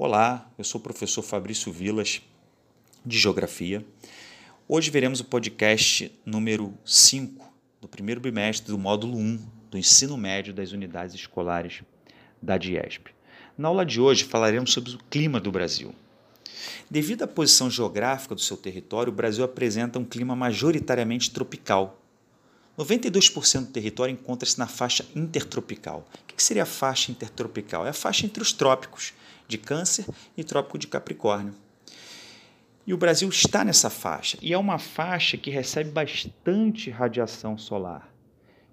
Olá, eu sou o professor Fabrício Vilas, de Geografia. Hoje veremos o podcast número 5 do primeiro bimestre do módulo 1 do ensino médio das unidades escolares da DIESP. Na aula de hoje falaremos sobre o clima do Brasil. Devido à posição geográfica do seu território, o Brasil apresenta um clima majoritariamente tropical. 92% do território encontra-se na faixa intertropical. O que seria a faixa intertropical? É a faixa entre os trópicos de Câncer e Trópico de Capricórnio. E o Brasil está nessa faixa, e é uma faixa que recebe bastante radiação solar.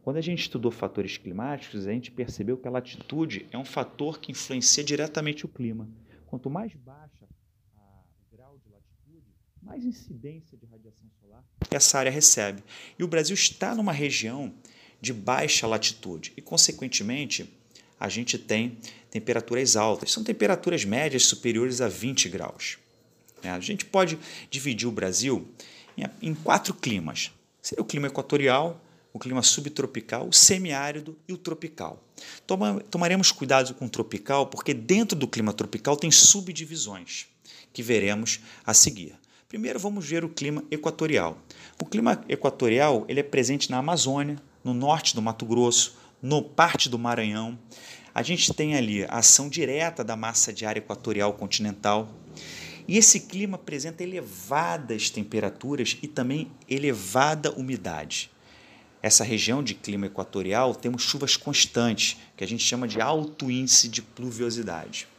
Quando a gente estudou fatores climáticos, a gente percebeu que a latitude é um fator que influencia diretamente o clima. Quanto mais baixa o grau de latitude, mais incidência de radiação solar essa área recebe. E o Brasil está numa região de baixa latitude e, consequentemente, a gente tem temperaturas altas. São temperaturas médias superiores a 20 graus. É, a gente pode dividir o Brasil em quatro climas. Seria o clima equatorial, o clima subtropical, o semiárido e o tropical. Toma, tomaremos cuidado com o tropical, porque dentro do clima tropical tem subdivisões, que veremos a seguir. Primeiro vamos ver o clima equatorial. O clima equatorial ele é presente na Amazônia, no norte do Mato Grosso, no parte do Maranhão. A gente tem ali a ação direta da massa de ar equatorial continental. E esse clima apresenta elevadas temperaturas e também elevada umidade. Essa região de clima equatorial temos chuvas constantes, que a gente chama de alto índice de pluviosidade.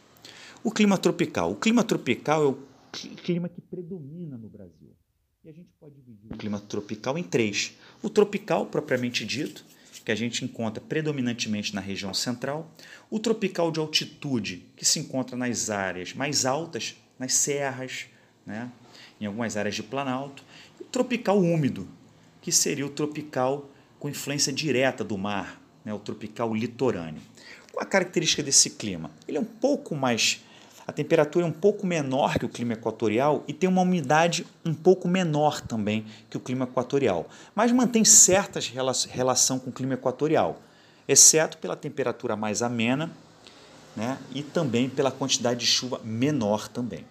O clima tropical. O clima tropical é o clima que predomina no Brasil. E a gente pode dividir o clima tropical em três: o tropical propriamente dito, que a gente encontra predominantemente na região central, o tropical de altitude, que se encontra nas áreas mais altas, nas serras, né, em algumas áreas de planalto, e o tropical úmido, que seria o tropical com influência direta do mar, né, o tropical litorâneo. Qual a característica desse clima? Ele é um pouco mais a temperatura é um pouco menor que o clima equatorial e tem uma umidade um pouco menor também que o clima equatorial, mas mantém certa relação com o clima equatorial, exceto pela temperatura mais amena né, e também pela quantidade de chuva menor também.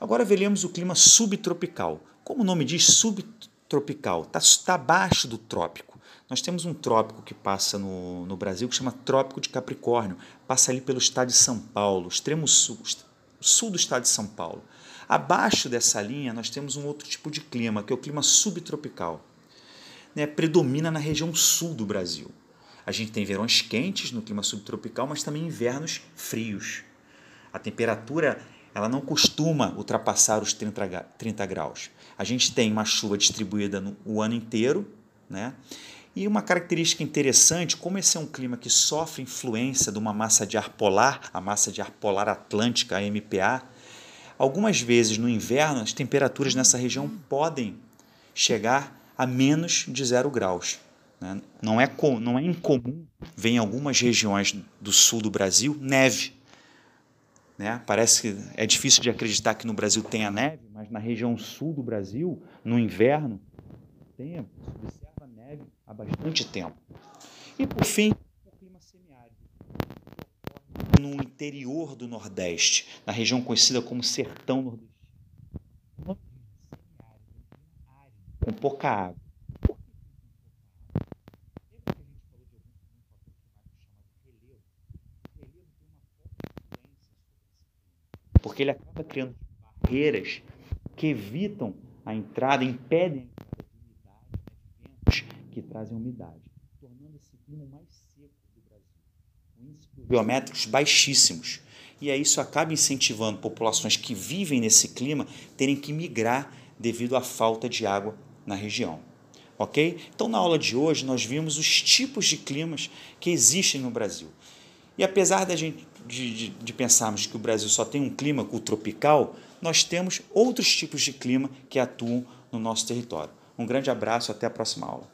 Agora veremos o clima subtropical. Como o nome diz, subtropical, está tá abaixo do trópico. Nós temos um trópico que passa no, no Brasil que chama Trópico de Capricórnio, passa ali pelo estado de São Paulo, extremo sul, sul do estado de São Paulo. Abaixo dessa linha, nós temos um outro tipo de clima, que é o clima subtropical. Né? Predomina na região sul do Brasil. A gente tem verões quentes no clima subtropical, mas também invernos frios. A temperatura ela não costuma ultrapassar os 30, 30 graus. A gente tem uma chuva distribuída no, o ano inteiro, né? E uma característica interessante, como esse é um clima que sofre influência de uma massa de ar polar, a massa de ar polar atlântica, a MPA, algumas vezes no inverno as temperaturas nessa região podem chegar a menos de zero graus. Né? Não, é, não é incomum ver em algumas regiões do sul do Brasil neve. Né? Parece que é difícil de acreditar que no Brasil tenha neve, mas na região sul do Brasil, no inverno, tem, neve há bastante tempo. E por fim, o clima semiárido, no interior do Nordeste, na região conhecida como Sertão Nordestino. Com pouca água. Porque ele acaba criando barreiras que evitam a entrada, impedem que trazem umidade, tornando esse clima mais seco do Brasil, com índices biométricos baixíssimos. E aí isso acaba incentivando populações que vivem nesse clima terem que migrar devido à falta de água na região. Ok? Então, na aula de hoje, nós vimos os tipos de climas que existem no Brasil. E apesar da gente, de, de, de pensarmos que o Brasil só tem um clima tropical, nós temos outros tipos de clima que atuam no nosso território. Um grande abraço, até a próxima aula.